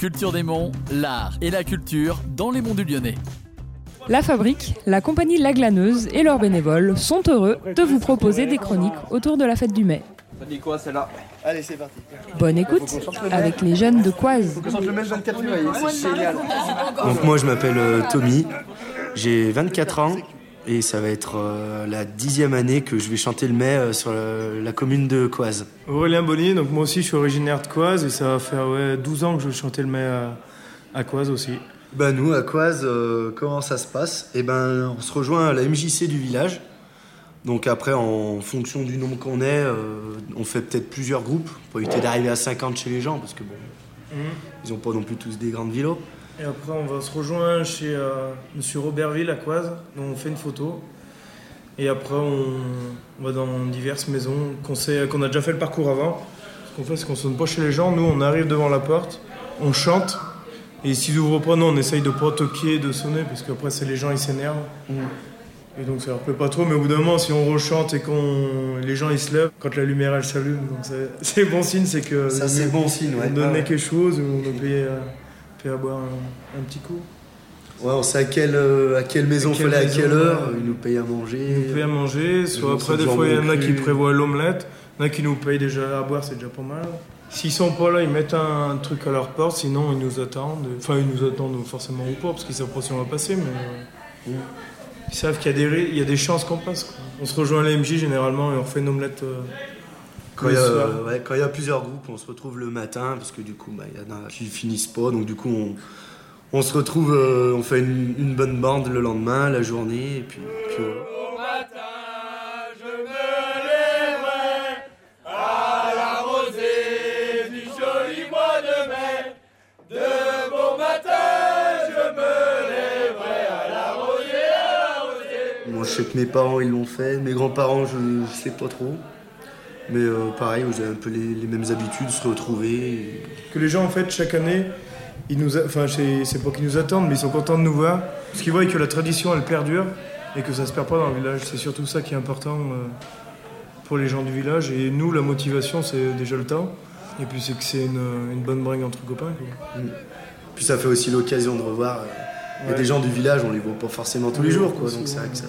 Culture des Monts, l'art et la culture dans les monts du Lyonnais. La Fabrique, la compagnie La Glaneuse et leurs bénévoles sont heureux de vous proposer des chroniques autour de la fête du mai. Ça dit quoi celle-là Allez, c'est parti. Bonne écoute avec les jeunes de Coise. Faut que je chante le même 24 février, c'est génial. Donc moi je m'appelle euh, Tommy, j'ai 24 ans et ça va être euh, la dixième année que je vais chanter le mai euh, sur la, la commune de Coise. Aurélien Bonny, donc moi aussi je suis originaire de Coise et ça va faire ouais, 12 ans que je vais chanter le mai à, à Coise aussi. Bah nous à Coise, euh, comment ça se passe? Eh ben on se rejoint à la MJC du village. Donc après en fonction du nombre qu'on est, euh, on fait peut-être plusieurs groupes pour éviter d'arriver à 50 chez les gens parce que bon, ils ont pas non plus tous des grandes villas. Et après on va se rejoindre chez euh, Monsieur Robertville à Coise, dont on fait une photo. Et après on, on va dans diverses maisons qu'on sait- qu'on a déjà fait le parcours avant. Ce qu'on fait c'est qu'on sonne pas chez les gens, nous on arrive devant la porte, on chante. Et s'ils ouvrent pas, nous on essaye de pas toquer, de sonner, parce qu'après c'est les gens ils s'énervent. Et donc ça leur plaît pas trop, mais au bout d'un moment, si on rechante et qu'on les gens ils se lèvent, quand la lumière elle s'allume, donc c'est- bon signe, c'est que Ça c'est bon signe, ouais. on donnait Ah ouais. quelque chose ou on a payé, euh, boire un, un petit coup. Ouais, on sait à quelle, euh, à quelle maison À quelle fallait à quelle heure, ils nous payent à manger. On paye à manger, soit après des fois il y en a qui prévoient l'omelette, il y en a qui nous payent déjà à boire, c'est déjà pas mal. S'ils sont pas là, ils mettent un, truc à leur porte, sinon ils nous attendent. Enfin ils nous attendent forcément ou pas, parce qu'ils savent pas si on va passer, mais... euh, Ils savent qu'il y, a des ri- il y a des chances qu'on passe. quoi. On se rejoint à la MJ généralement et on fait une omelette euh, Quand il, y a, soir. euh, ouais, quand il y a plusieurs groupes, on se retrouve le matin parce que du coup, bah, il y en a qui finissent pas. Donc du coup, on, on se retrouve, euh, on fait une, une bonne bande le lendemain, la journée, et puis, puis voilà. Moi, je sais que mes parents ils l'ont fait, mes grands-parents, je, je sais pas trop. Mais euh, pareil, vous avez un peu les, les mêmes habitudes, se retrouver. et- Que les gens, en fait, chaque année, ils nous a- enfin, c'est c'est pas qu'ils nous attendent, mais ils sont contents de nous voir. Parce qu'ils voient que la tradition, elle perdure et que ça se perd pas dans le village. C'est surtout ça qui est important euh, pour les gens du village. Et nous, la motivation, c'est déjà le temps. Et puis, c'est que c'est une, une bonne bringue entre copains. quoi. Puis ça fait aussi l'occasion de revoir. euh, Il y a Ouais. des gens du village, on les voit pas forcément tous les jours, quoi. Donc c'est vrai que ça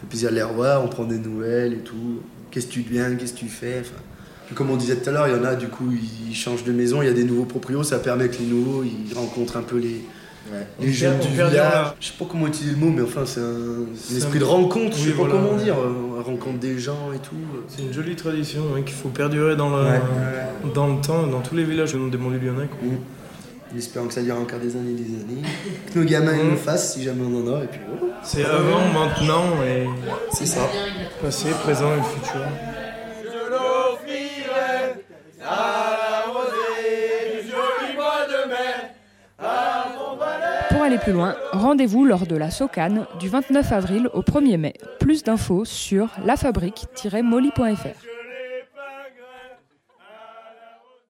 fait plaisir de les revoir, on prend des nouvelles et tout. Qu'est-ce que tu deviens, qu'est-ce que tu fais enfin, puis Comme on disait tout à l'heure, il y en a, du coup, ils changent de maison, il y a des nouveaux proprios, ça permet que les nouveaux, ils rencontrent un peu les, les On jeunes du village. la- Je sais pas comment utiliser le mot, mais enfin, c'est un, un esprit un- de rencontre, je Oui, sais pas comment dire. euh, On rencontre des gens et tout. C'est une jolie tradition ouais, qu'il faut perdurer dans le, Ouais. dans le temps, dans tous les villages des Monts du Lyonnais. quoi. En espérant que ça dure encore des années et des années. Que nos gamins ils le fassent si jamais on en a, et puis voilà. C'est avant, maintenant et C'est ça. passé, présent et futur. Pour aller plus loin, rendez-vous lors de la Socane du 29 avril au 1er mai. Plus d'infos sur lafabrique-molly.fr.